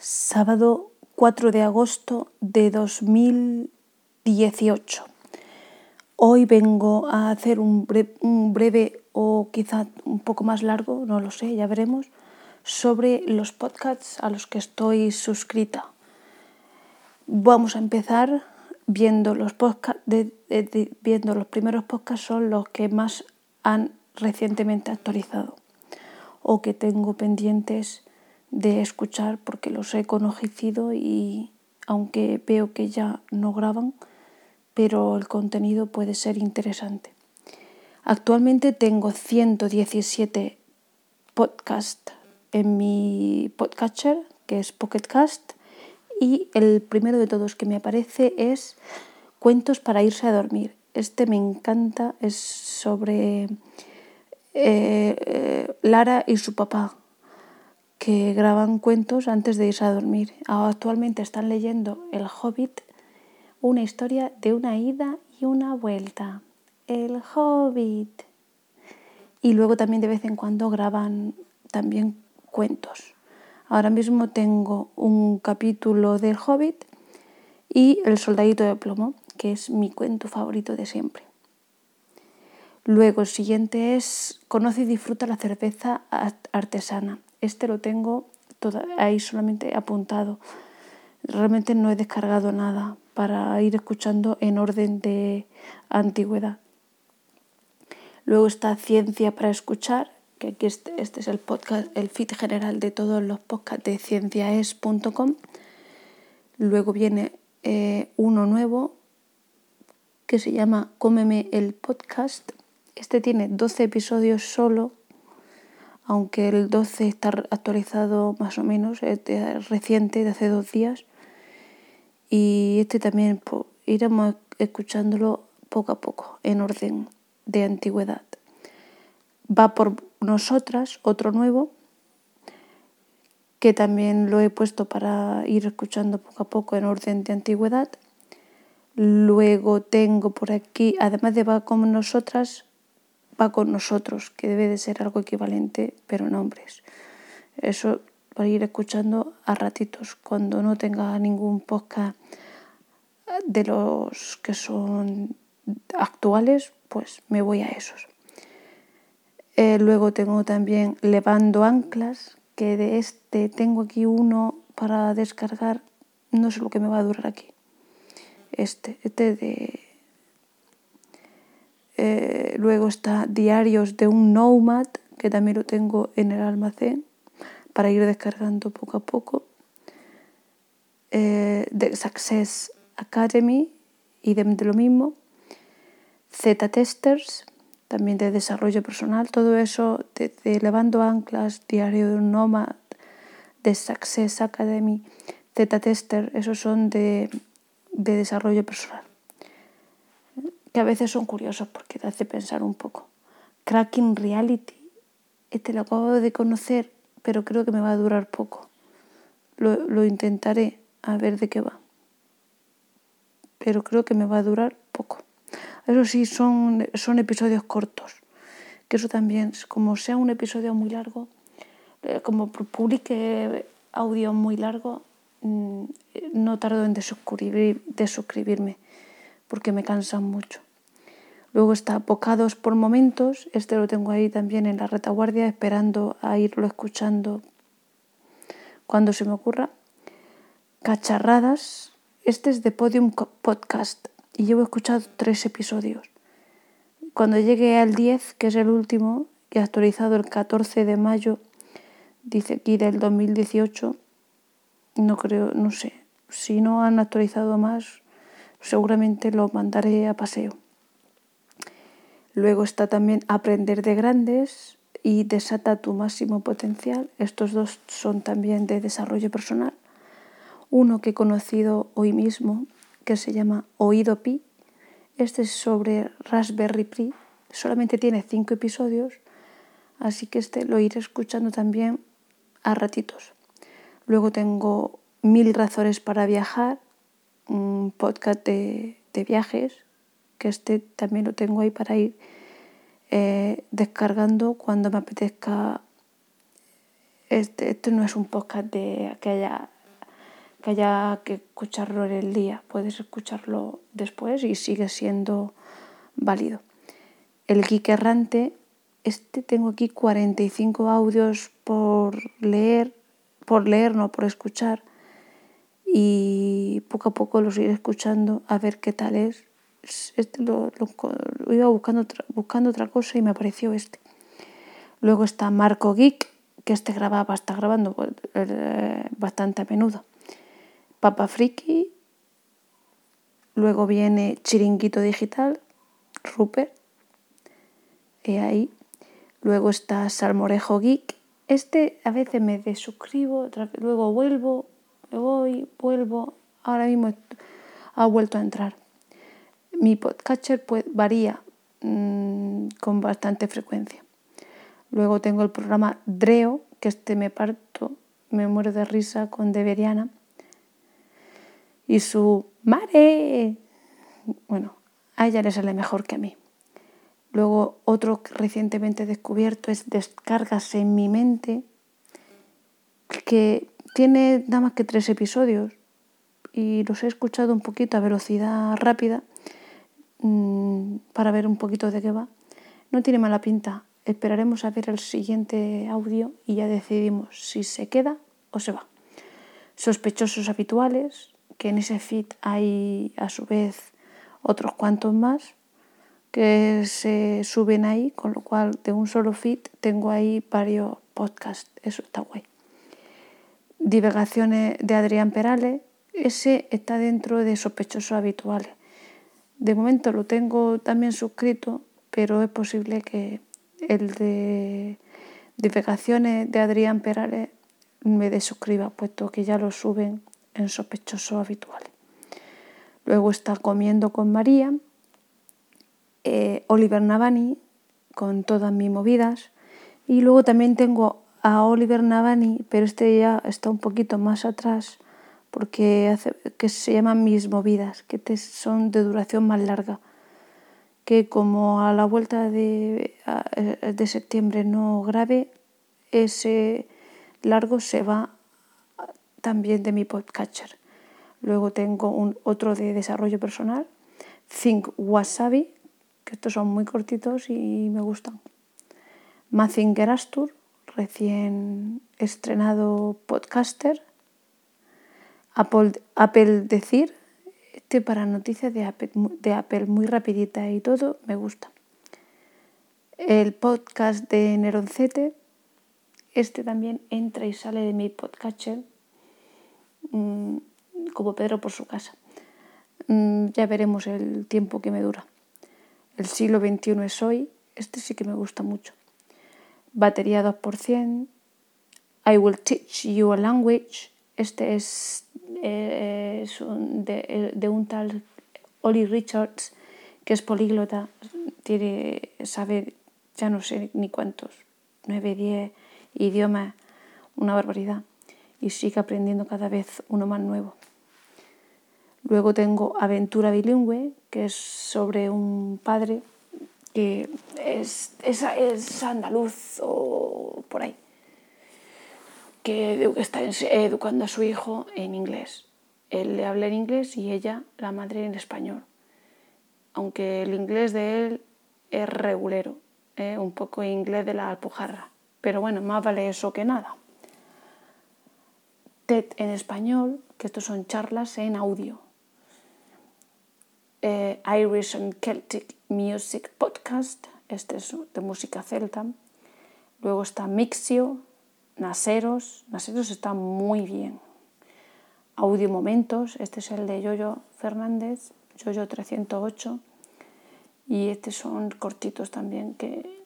sábado 4 de agosto de 2018. Hoy vengo a hacer un breve, o quizá un poco más largo, no lo sé, ya veremos, sobre los podcasts a los que estoy suscrita. Vamos a empezar viendo los podcasts, viendo los primeros podcasts son los que más han recientemente actualizado o que tengo pendientes de escuchar porque los he conocido y aunque veo que ya no graban, pero el contenido puede ser interesante. Actualmente tengo 117 podcasts en mi podcatcher, que es Pocketcast, y el primero de todos que me aparece es Cuentos para irse a dormir. Este me encanta, es sobre eh, eh, Lara y su papá, que graban cuentos antes de irse a dormir. Actualmente están leyendo El Hobbit, una historia de una ida y una vuelta. El Hobbit. Y luego también de vez en cuando graban también cuentos. Ahora mismo tengo un capítulo del Hobbit y El Soldadito de Plomo, que es mi cuento favorito de siempre. Luego el siguiente es Conoce y disfruta la cerveza artesana. Este lo tengo ahí solamente apuntado. Realmente no he descargado nada para ir escuchando en orden de antigüedad. Luego está Ciencia para escuchar, que aquí este, es el podcast, el feed general de todos los podcasts de cienciaes.com. Luego viene eh, uno nuevo que se llama Cómeme el podcast. Este tiene 12 episodios solo, aunque el 12 está actualizado más o menos, es reciente, de hace dos días. Y este también pues, iremos escuchándolo poco a poco, en orden de antigüedad. Va por nosotras, otro nuevo, que también lo he puesto para ir escuchando poco a poco en orden de antigüedad. Luego tengo por aquí, además de va con nosotras, va con nosotros, que debe de ser algo equivalente, pero en hombres. Eso para ir escuchando a ratitos, cuando no tenga ningún podcast de los que son actuales, pues me voy a esos. Eh, luego tengo también Levando Anclas, que de este tengo aquí uno para descargar, no sé lo que me va a durar aquí. Este, este de... Eh, luego está Diarios de un Nomad, que también lo tengo en el almacén para ir descargando poco a poco. Eh, Success Academy, y de lo mismo. Z-Testers, también de desarrollo personal, todo eso de, Levando Anclas, Diario de un Nómada, de Success Academy, Z-Tester, esos son de, de desarrollo personal. Que a veces son curiosos porque te hace pensar un poco. Cracking Reality, este lo acabo de conocer, pero creo que me va a durar poco. Lo, lo intentaré a ver de qué va. Pero creo que me va a durar poco. Eso sí, son, son episodios cortos, que eso también, como sea un episodio muy largo, eh, como publique audio muy largo, mm, no tardo en desuscribirme, porque me cansan mucho. Luego está Bocados por momentos, este lo tengo ahí también en la retaguardia, esperando a irlo escuchando cuando se me ocurra. Cacharradas, este es de Podium Podcast y llevo escuchado tres episodios. Cuando llegue al 10, que es el último, he actualizado el 14 de mayo, dice aquí del 2018, no creo, no sé, si no han actualizado más, seguramente lo mandaré a paseo. Luego está también Aprender de Grandes y Desata tu máximo potencial. Estos dos son también de desarrollo personal. Uno que he conocido hoy mismo que se llama Oído Pi. Este es sobre Raspberry Pi. Solamente tiene cinco episodios, así que este lo iré escuchando también a ratitos. Luego tengo Mil razones para viajar, un podcast de, viajes, que este también lo tengo ahí para ir eh, descargando cuando me apetezca. Este, este no es un podcast de aquella que haya que escucharlo en el día. Puedes escucharlo después y sigue siendo válido. El Geek Errante, este tengo aquí 45 audios por leer, por leer, no por escuchar. Y poco a poco los iré escuchando a ver qué tal es. Este lo, iba buscando, buscando otra cosa y me apareció este. Luego está Marco Geek, que este grababa, está grabando pues, eh, bastante a menudo. Papa Friki, luego viene Chiringuito Digital, Rupert, y ahí. Luego está Salmorejo Geek. Este a veces me desuscribo, luego vuelvo, voy, vuelvo. Ahora mismo ha vuelto a entrar. Mi podcatcher pues, varía mmm, con bastante frecuencia. Luego tengo el programa Dreo, que este me parto, me muero de risa con Deberiana. Y su Mare. Bueno, a ella le sale mejor que a mí. Luego otro recientemente descubierto es Descargas en mi mente, que tiene nada más que tres episodios y los he escuchado un poquito a velocidad rápida mmm, para ver un poquito de qué va. No tiene mala pinta. Esperaremos a ver el siguiente audio y ya decidimos si se queda o se va. Sospechosos habituales, que en ese feed hay a su vez otros cuantos más que se suben ahí, con lo cual de un solo feed tengo ahí varios podcasts, eso está guay. Divagaciones de Adrián Perales, ese está dentro de sospechosos habituales. De momento lo tengo también suscrito, pero es posible que el de divagaciones de Adrián Perales me desuscriba, puesto que ya lo suben en sospechosos habituales. Luego está Comiendo con María, eh, Oliver Navani con todas mis movidas. Y luego también tengo a Oliver Navani, pero este ya está un poquito más atrás porque hace, que se llaman mis movidas, que son de duración más larga. Que como a la vuelta de, de septiembre no grave, ese largo se va también de mi podcatcher. Luego tengo un, otro de desarrollo personal, Think Wasabi, estos son muy cortitos y me gustan. Mazinger recién estrenado podcaster. Apple, Apple Decir, este para noticias de Apple, muy rapidita y todo, me gusta. El podcast de Neroncete, este también entra y sale de mi podcatcher, mm, como Pedro por su casa. Mm, ya veremos el tiempo que me dura. El siglo XXI es hoy. Este sí que me gusta mucho. Batería 2%. I will teach you a language. Este es, eh, de, un tal Ollie Richards, que es políglota. Tiene, sabe, ya no sé ni cuántos, 9, 10 idiomas, una barbaridad. Y sigue aprendiendo cada vez uno más nuevo. Luego tengo Aventura Bilingüe, que es sobre un padre que es, es, andaluz o por ahí, que está educando a su hijo en inglés. Él le habla en inglés y ella, la madre, en español. Aunque el inglés de él es regulero, ¿eh? un poco inglés de la alpujarra. Pero bueno, más vale eso que nada. TED en español, que estos son charlas en audio eh, Irish and Celtic Music Podcast, este es de música celta. Luego está Mixio, Naseros, Naseros está muy bien. Audio Momentos, este es el de Yoyo Fernández, Yoyo 308. Y estos son cortitos también, que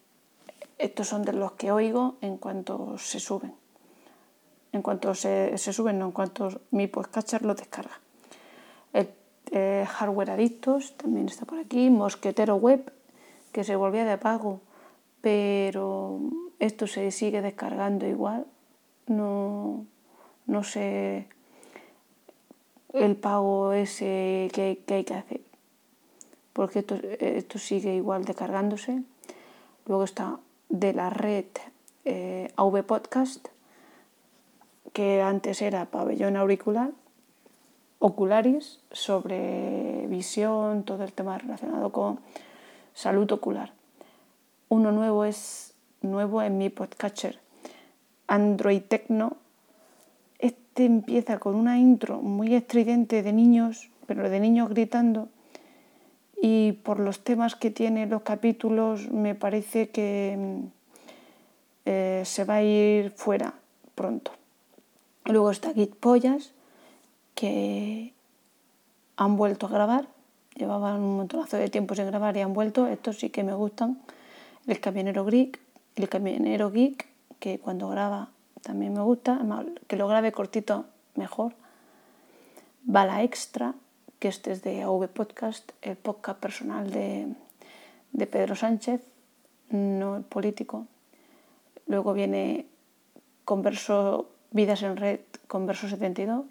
estos son de los que oigo en cuanto se suben. En cuanto se, se suben, no en cuanto mi podcatcher lo descarga. Eh, hardware Adictos, también está por aquí, Mosquetero Web, que se volvía de pago, pero esto se sigue descargando igual, no, no sé el pago ese que, hay que hacer, porque esto, esto, sigue igual descargándose. Luego está de la red eh, AV Podcast, que antes era pabellón auricular Ocularis sobre visión, todo el tema relacionado con salud ocular. Uno nuevo es nuevo en mi podcatcher, Android Tecno. Este empieza con una intro muy estridente de niños, pero de niños gritando. Y por los temas que tiene los capítulos, me parece que eh, se va a ir fuera pronto. Luego está Git Pollas, que han vuelto a grabar. Llevaban un montonazo de tiempo sin grabar y han vuelto. Estos sí que me gustan. El camionero geek, el camionero geek, que cuando graba también me gusta. Que lo grabe cortito, mejor. Bala Extra, que este es de AV Podcast, el podcast personal de, de Pedro Sánchez, no el político. Luego viene Converso Vidas en Red, Converso 72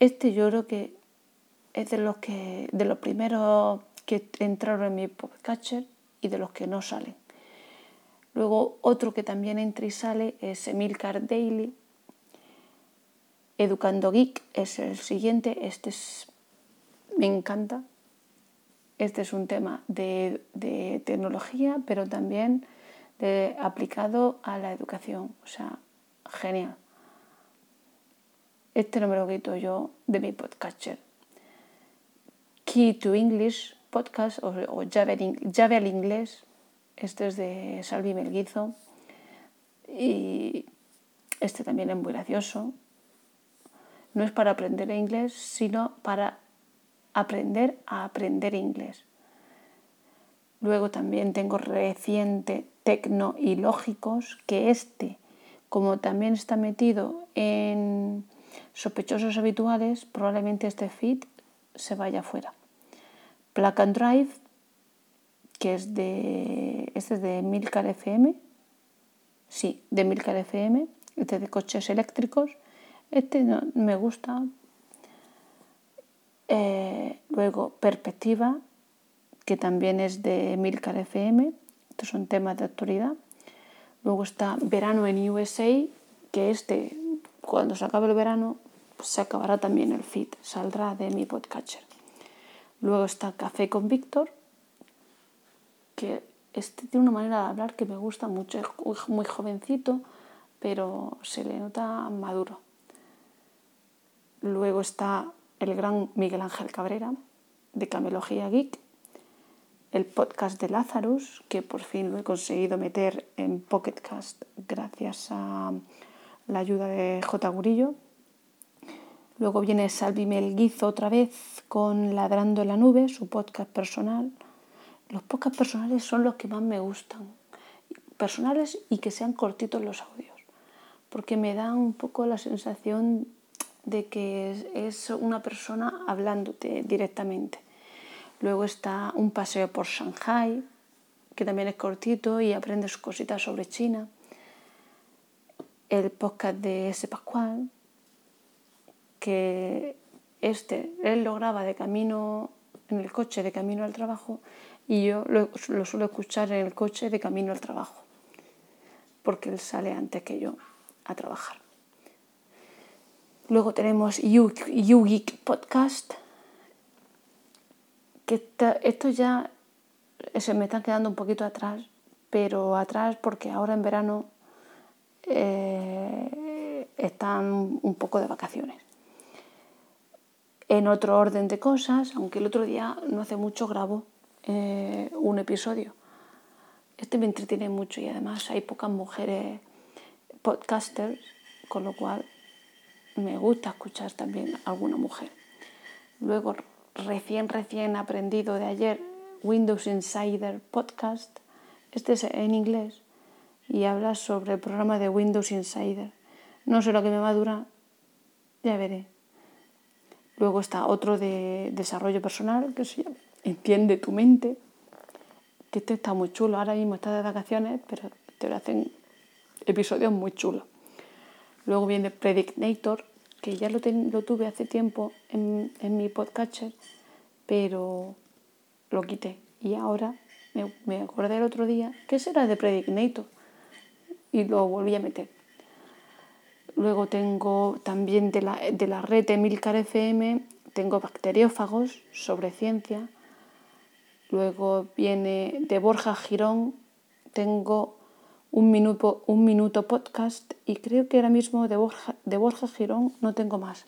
este yo creo que es de los, que, de los primeros que entraron en mi podcatcher y de los que no salen. Luego otro que también entra y sale es Emilcar Daily. Educando Geek es el siguiente. Este es, me encanta. Este es un tema de, de tecnología, pero también de, aplicado a la educación. O sea, genial. Este no me lo quito yo de mi podcatcher. Key to English podcast o, o llave, al inglés. Este es de Salvi Melguizo. Y este también es muy gracioso. No es para aprender inglés, sino para aprender a aprender inglés. Luego también tengo reciente Tecno y Lógicos, que este, como también está metido en sospechosos habituales, probablemente este feed se vaya fuera. Plug and Drive, que es de, este es de Milcar FM, sí, de Milcar FM, este de coches eléctricos, este no, me gusta. Eh, luego Perspectiva, que también es de Milcar FM, estos son temas de actualidad. Luego está Verano en USA, que este cuando se acabe el verano, pues se acabará también el feed, saldrá de mi podcatcher. Luego está Café con Víctor, que este tiene una manera de hablar que me gusta mucho, es muy jovencito, pero se le nota maduro. Luego está el gran Miguel Ángel Cabrera, de Camelogía Geek, el podcast de Lazarus, que por fin lo he conseguido meter en Pocketcast gracias a la ayuda de J. Gurillo. Luego viene Salvi Melguizo otra vez con Ladrando en la Nube, su podcast personal. Los podcasts personales son los que más me gustan. Personales y que sean cortitos los audios. Porque me dan un poco la sensación de que es una persona hablándote directamente. Luego está un paseo por Shanghai, que también es cortito y aprendes cositas sobre China el podcast de ese Pascual, que este, él lo graba de camino en el coche, de camino al trabajo, y yo lo, suelo escuchar en el coche de camino al trabajo, porque él sale antes que yo a trabajar. Luego tenemos You, Podcast, que esto ya se me está quedando un poquito atrás, pero atrás porque ahora en verano eh, están un poco de vacaciones. En otro orden de cosas, aunque el otro día no hace mucho grabo eh, un episodio. Este me entretiene mucho y además hay pocas mujeres podcasters, con lo cual me gusta escuchar también a alguna mujer. Luego, recién, recién aprendido de ayer, Windows Insider Podcast. Este es en inglés y habla sobre el programa de Windows Insider. No sé lo que me va a durar, ya veré. Luego está otro de desarrollo personal que se llama Entiende tu mente, que este está muy chulo. Ahora mismo está de vacaciones, pero te lo hacen episodios muy chulos. Luego viene Predictator, que ya lo, lo tuve hace tiempo en, en, mi podcatcher, pero lo quité. Y ahora me, me acordé el otro día, ¿qué será de Predictator? Y lo volví a meter. Luego tengo también de la, de la red Emilcar FM, tengo bacteriófagos sobre ciencia. Luego viene de Borja Girón, tengo un minuto, un minuto podcast y creo que ahora mismo de Borja, de Borja Girón no tengo más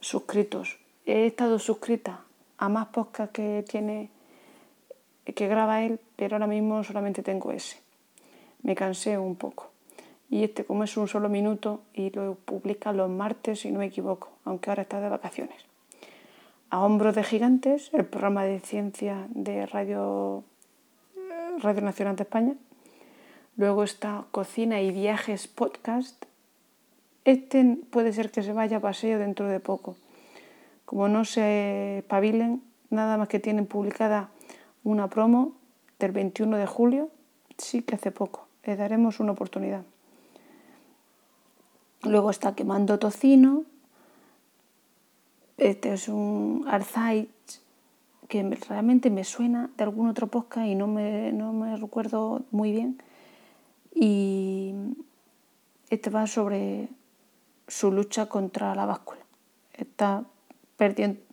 suscritos. He estado suscrita a más podcasts que tiene que graba él, pero ahora mismo solamente tengo ese. Me cansé un poco. Y este, como es un solo minuto, y lo publica los martes, si no me equivoco, aunque ahora está de vacaciones. A Hombros de Gigantes, el programa de ciencia de Radio, Radio Nacional de España. Luego está Cocina y Viajes Podcast. Este puede ser que se vaya a paseo dentro de poco. Como no se pavilen, nada más que tienen publicada una promo del 21 de julio, sí que hace poco. Le daremos una oportunidad. Luego está Quemando Tocino. Este es un Arzait que realmente me suena de algún otro podcast y no me, no me recuerdo muy bien. Y este va sobre su lucha contra la báscula. Está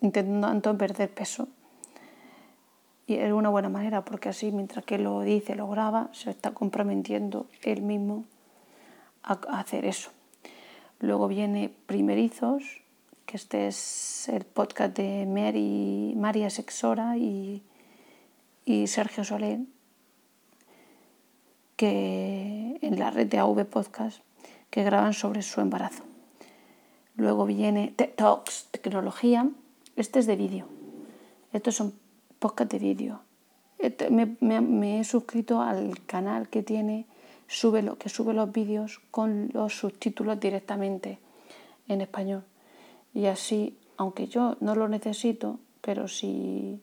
intentando perder peso es una buena manera porque así mientras que lo dice, lo graba, se está comprometiendo él mismo a hacer eso. Luego viene Primerizos, que este es el podcast de Mary, María Sexora y, y Sergio Soler, que en la red de AV Podcast, que graban sobre su embarazo. Luego viene TED Talks, tecnología. Este es de vídeo. Estos son podcast de vídeo. Este, me, he suscrito al canal que tiene, sube lo, que sube los vídeos con los subtítulos directamente en español. Y así, aunque yo no lo necesito, pero si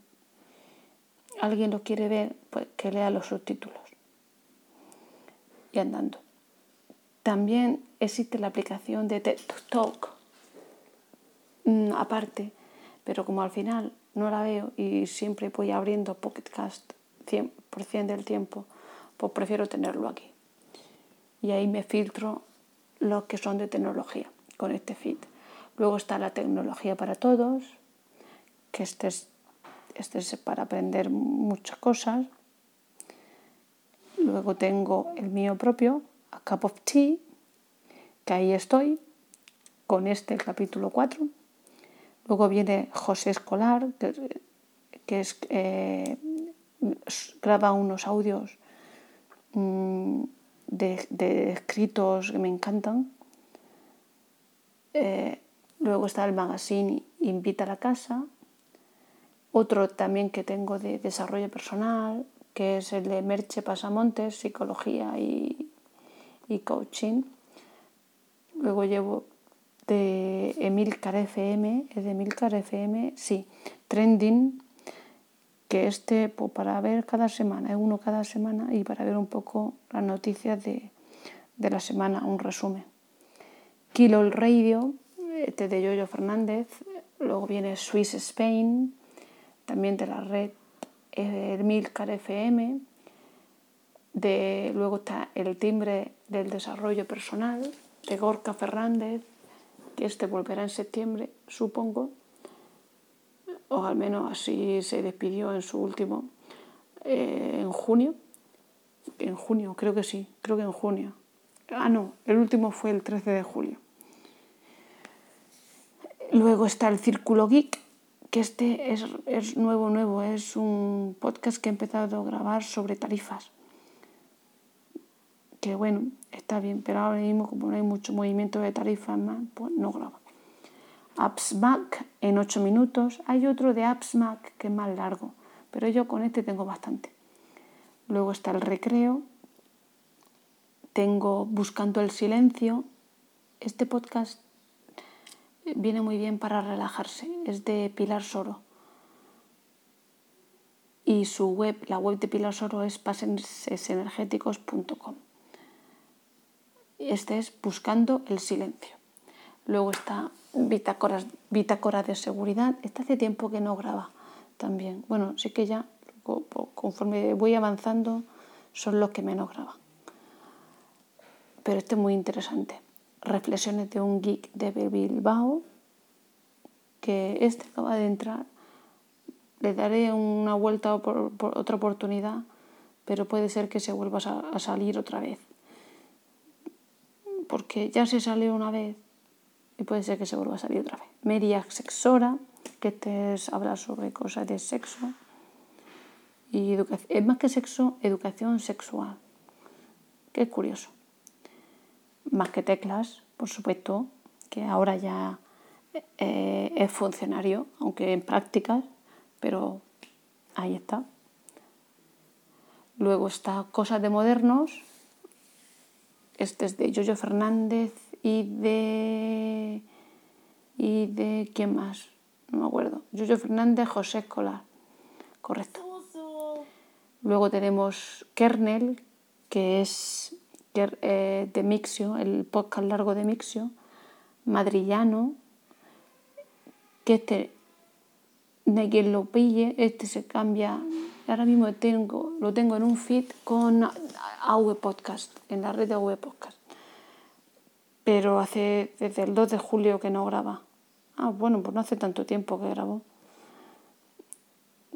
alguien lo quiere ver, pues que lea los subtítulos. Y andando. También existe la aplicación de Talk, mm, aparte, pero como al final no la veo y siempre voy abriendo Pocketcast 100% del tiempo, pues prefiero tenerlo aquí. Y ahí me filtro los que son de tecnología con este feed. Luego está la tecnología para todos, que este es, este es para aprender muchas cosas. Luego tengo el mío propio, A Cup of Tea, que ahí estoy, con este capítulo 4. Luego viene José Escolar, que, es, eh, graba unos audios mm, de, escritos que me encantan. Eh, luego está el magazine Invita a la casa. Otro también que tengo de desarrollo personal, que es el de Merche Pasamontes, psicología y, y coaching. Luego llevo de Emilcar FM, es de FM, sí, Trending, que este pues, para ver cada semana, es uno cada semana y para ver un poco las noticias de, de la semana, un resumen. Kilo el Radio, este de Yoyo Fernández, luego viene Swiss Spain, también de la red Emilcar FM, de, luego está El timbre del desarrollo personal, de Gorka Fernández, que este volverá en septiembre, supongo, o al menos así se despidió en su último, eh, en junio. En junio, creo que sí, creo que en junio. Ah, no, el último fue el 13 de julio. Luego está el Círculo Geek, que este es, es nuevo, nuevo, es un podcast que he empezado a grabar sobre tarifas que bueno, está bien, pero ahora mismo como no hay mucho movimiento de tarifas pues no grabo. AppsMac en 8 minutos. Hay otro de AppsMac que es más largo, pero yo con este tengo bastante. Luego está el recreo. Tengo Buscando el Silencio. Este podcast viene muy bien para relajarse. Es de Pilar Soro. Y su web, la web de Pilar Soro es pasensenergéticos.com. Este es Buscando el Silencio. Luego está Bitácora de Seguridad. Este hace tiempo que no graba también. Bueno, sí que ya conforme voy avanzando son los que menos graban. Pero este es muy interesante. Reflexiones de un geek de Bilbao, que este acaba de entrar. Le daré una vuelta por, otra oportunidad, pero puede ser que se vuelva a, salir otra vez. Porque ya se salió una vez y puede ser que se vuelva a salir otra vez. Media Sexora, que te es hablar sobre cosas de sexo. Y es más que sexo, educación sexual. Qué curioso. Más que teclas, por supuesto, que ahora ya eh, es funcionario, aunque en prácticas, pero ahí está. Luego está Cosas de Modernos. Este es de Yoyo Fernández y de. ¿Y de quién más? No me acuerdo. Yoyo Fernández, José Escolar. Correcto. Luego tenemos Kernel, que es eh, de Mixio, el podcast largo de Mixio, Madrillano, que este, de quien lo pille, este se cambia. Ahora mismo lo tengo en un feed con AV Podcast, en la red de AV Podcast. Pero hace desde el 2 de julio que no graba. Ah, bueno, pues no hace tanto tiempo que grabó.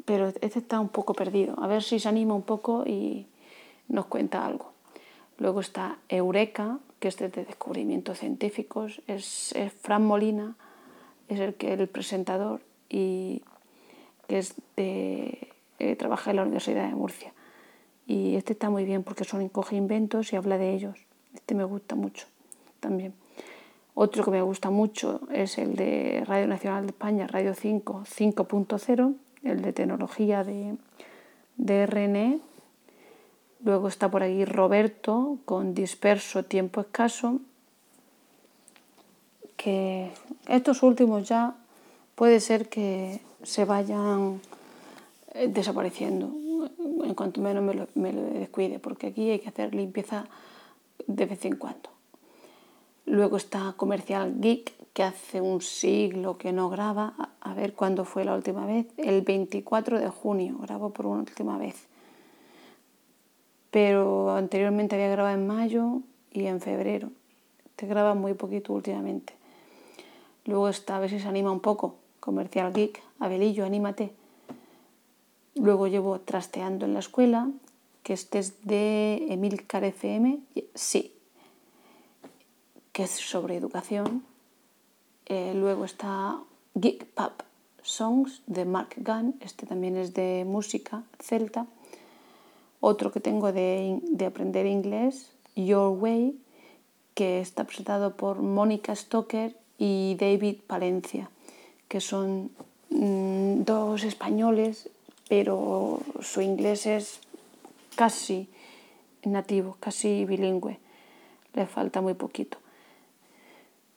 Pero este está un poco perdido. A ver si se anima un poco y nos cuenta algo. Luego está Eureka, que es de descubrimientos científicos. Es, es Fran Molina es el el presentador y que es de, eh, trabaja en la Universidad de Murcia. Y este está muy bien porque son coge inventos y habla de ellos. Este me gusta mucho también. Otro que me gusta mucho es el de Radio Nacional de España, Radio 5, 5.0, el de tecnología de, de RNE. Luego está por aquí Roberto con Disperso Tiempo Escaso, que estos últimos ya puede ser que se vayan desapareciendo en cuanto menos me lo, me lo, descuide, porque aquí hay que hacer limpieza de vez en cuando. Luego está Comercial Geek, que hace un siglo que no graba, a ver cuándo fue la última vez, el 24 de junio grabó por una última vez. Pero anteriormente había grabado en mayo y en febrero. Te graba muy poquito últimamente. Luego está, a ver si se anima un poco. Comercial Geek, Abelillo, anímate. Luego llevo Trasteando en la Escuela, que este es de Emilcar FM, sí, que es sobre educación. Eh, luego está Geek Pub Songs de Mark Gunn, este también es de música celta. Otro que tengo de, de aprender inglés, Your Way, que está presentado por Mónica Stoker y David Palencia, que son mm, dos españoles, pero su inglés es casi nativo, casi bilingüe. Le falta muy poquito.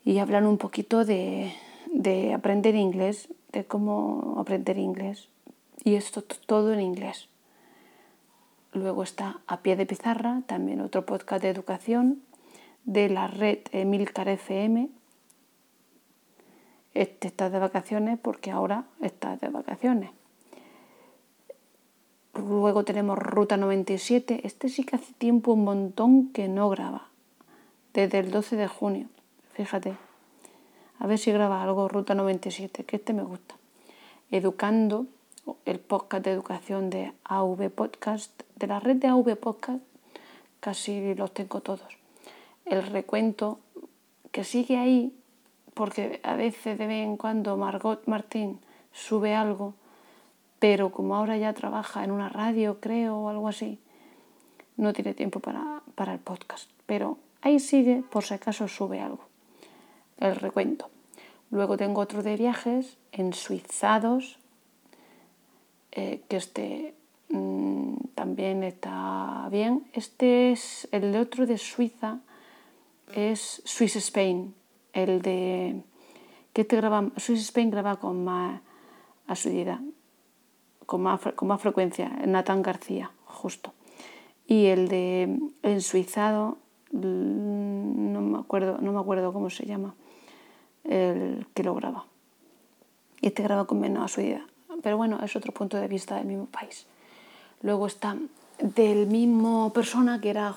Y hablan un poquito de, de aprender inglés, de cómo aprender inglés. Y esto todo en inglés. Luego está A Pie de Pizarra, también otro podcast de educación de la red Emilcar FM, este está de vacaciones porque ahora está de vacaciones. Luego tenemos Ruta 97. Este sí que hace tiempo un montón que no graba. Desde el 12 de junio. Fíjate. A ver si graba algo Ruta 97, que este me gusta. Educando, el podcast de educación de AV Podcast. De la red de AV Podcast casi los tengo todos. El recuento que sigue ahí porque a veces de vez en cuando Margot Martín sube algo, pero como ahora ya trabaja en una radio, creo, o algo así, no tiene tiempo para, el podcast. Pero ahí sigue, por si acaso sube algo. El recuento. Luego tengo otro de viajes, en Suizados, eh, que este mm, también está bien. Este es el otro de Suiza, es Swiss Spain el de que te graba, Swiss Spain graba con más asiduidad, con más, con más frecuencia, Nathan García, justo. Y el de Ensuizado, mm, no me acuerdo, no me acuerdo cómo se llama, el que lo graba. Y este graba con menos asiduidad. Pero bueno, es otro punto de vista del mismo país. Luego está del mismo persona que era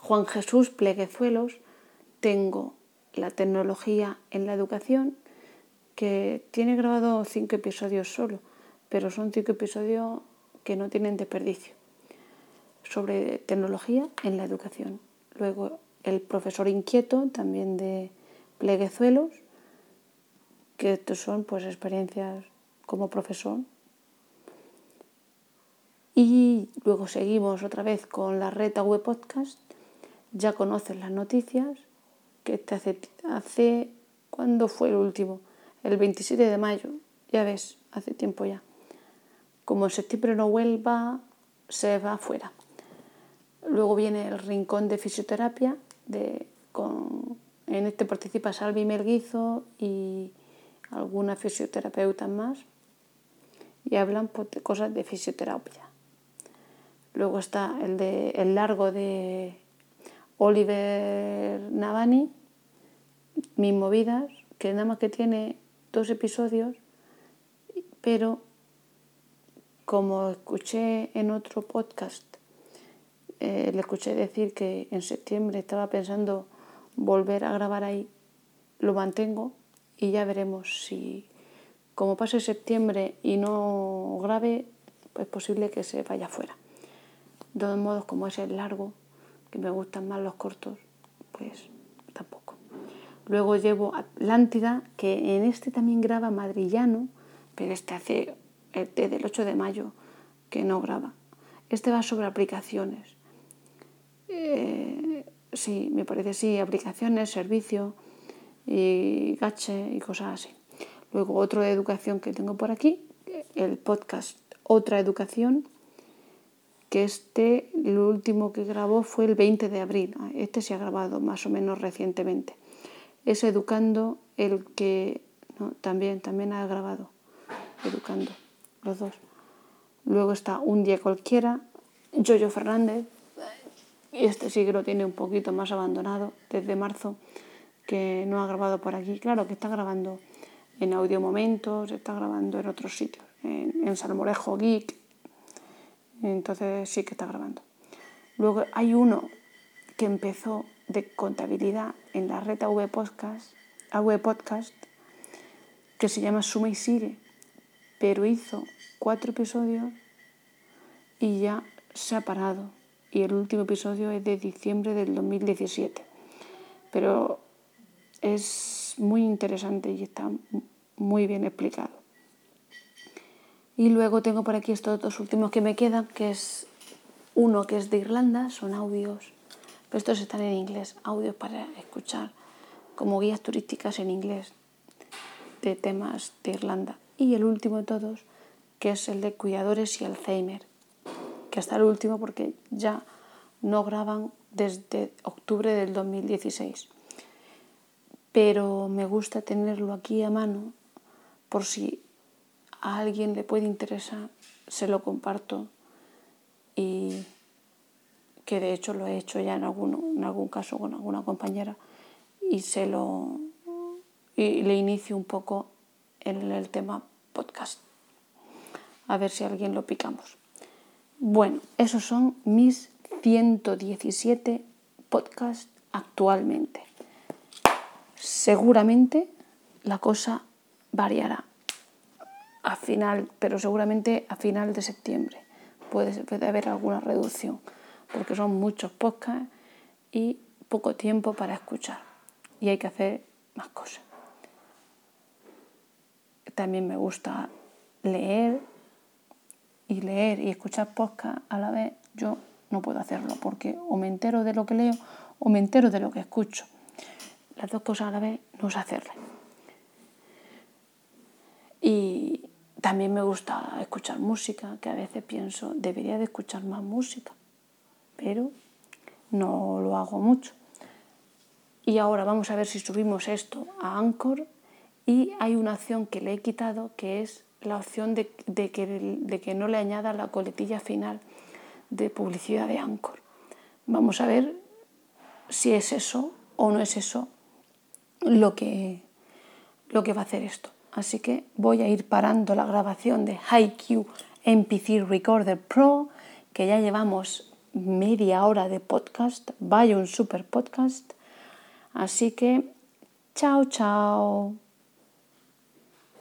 Juan Jesús Pleguezuelos tengo la tecnología en la educación, que tiene grabado cinco episodios solo, pero son cinco episodios que no tienen desperdicio sobre tecnología en la educación. Luego el profesor inquieto, también de Pleguezuelos, que estos son pues experiencias como profesor. Y luego seguimos otra vez con la red web podcast. Ya conoces las noticias, que este hace, hace ¿cuándo fue el último? El 27 de mayo, ya ves, hace tiempo ya. Como en septiembre no vuelva, se va fuera. Luego viene el rincón de fisioterapia, de, con, en este participa Salvi Melguizo y alguna fisioterapeuta más y hablan pues, de cosas de fisioterapia. Luego está el, de, el largo de Oliver Navani, Mis movidas, que nada más que tiene dos episodios, pero como escuché en otro podcast, eh, le escuché decir que en septiembre estaba pensando volver a grabar ahí, lo mantengo y ya veremos si, como pase septiembre y no grabe, pues es posible que se vaya fuera. De todos modos, como es el largo, que me gustan más los cortos, pues. Luego llevo Atlántida, que en este también graba Madrillano, pero este hace desde el 8 de mayo que no graba. Este va sobre aplicaciones. Eh, sí, me parece sí, aplicaciones, servicios y gache y cosas así. Luego otro de educación que tengo por aquí, el podcast Otra Educación, que este, lo último que grabó fue el 20 de abril. Este se ha grabado más o menos recientemente. Es Educando el que también, también ha grabado, Educando, los dos. Luego está Un día cualquiera, Jojo Fernández, y este sí que lo tiene un poquito más abandonado desde marzo que no ha grabado por aquí. Claro que está grabando en Audio Momentos, está grabando en otros sitios, en, Salmorejo Geek. Entonces sí que está grabando. Luego hay uno que empezó de contabilidad en la red AV Podcast, AV Podcast que se llama Suma y Sigue, pero hizo cuatro episodios y ya se ha parado. Y el último episodio es de diciembre del 2017. Pero es muy interesante y está muy bien explicado. Y luego tengo por aquí estos dos últimos que me quedan, que es uno que es de Irlanda, son audios, estos están en inglés, audios para escuchar como guías turísticas en inglés de temas de Irlanda. Y el último de todos, que es el de cuidadores y Alzheimer, que hasta el último porque ya no graban desde octubre del 2016 pero me gusta tenerlo aquí a mano por si a alguien le puede interesar, se lo comparto y que de hecho lo he hecho ya en, en algún caso con alguna compañera y se lo y le inicio un poco en el tema podcast. A ver si alguien lo picamos. Bueno, esos son mis 117 podcasts actualmente seguramente la cosa variará a final, pero seguramente a final de septiembre puede, haber alguna reducción, porque son muchos podcasts y poco tiempo para escuchar y hay que hacer más cosas. También me gusta leer y leer y escuchar podcast a la vez. Yo no puedo hacerlo porque o me entero de lo que leo o me entero de lo que escucho las dos cosas a la vez no sé hacerlas. Y también me gusta escuchar música, que a veces pienso, debería de escuchar más música, pero no lo hago mucho. Y ahora vamos a ver si subimos esto a Anchor y hay una opción que le he quitado que es la opción de, que, no le añada la coletilla final de publicidad de Anchor. Vamos a ver si es eso o no es eso lo que, lo que va a hacer esto. Así que voy a ir parando la grabación de HiQ MPC Recorder Pro, que ya llevamos media hora de podcast, vaya un super podcast. Así que, chao, chao.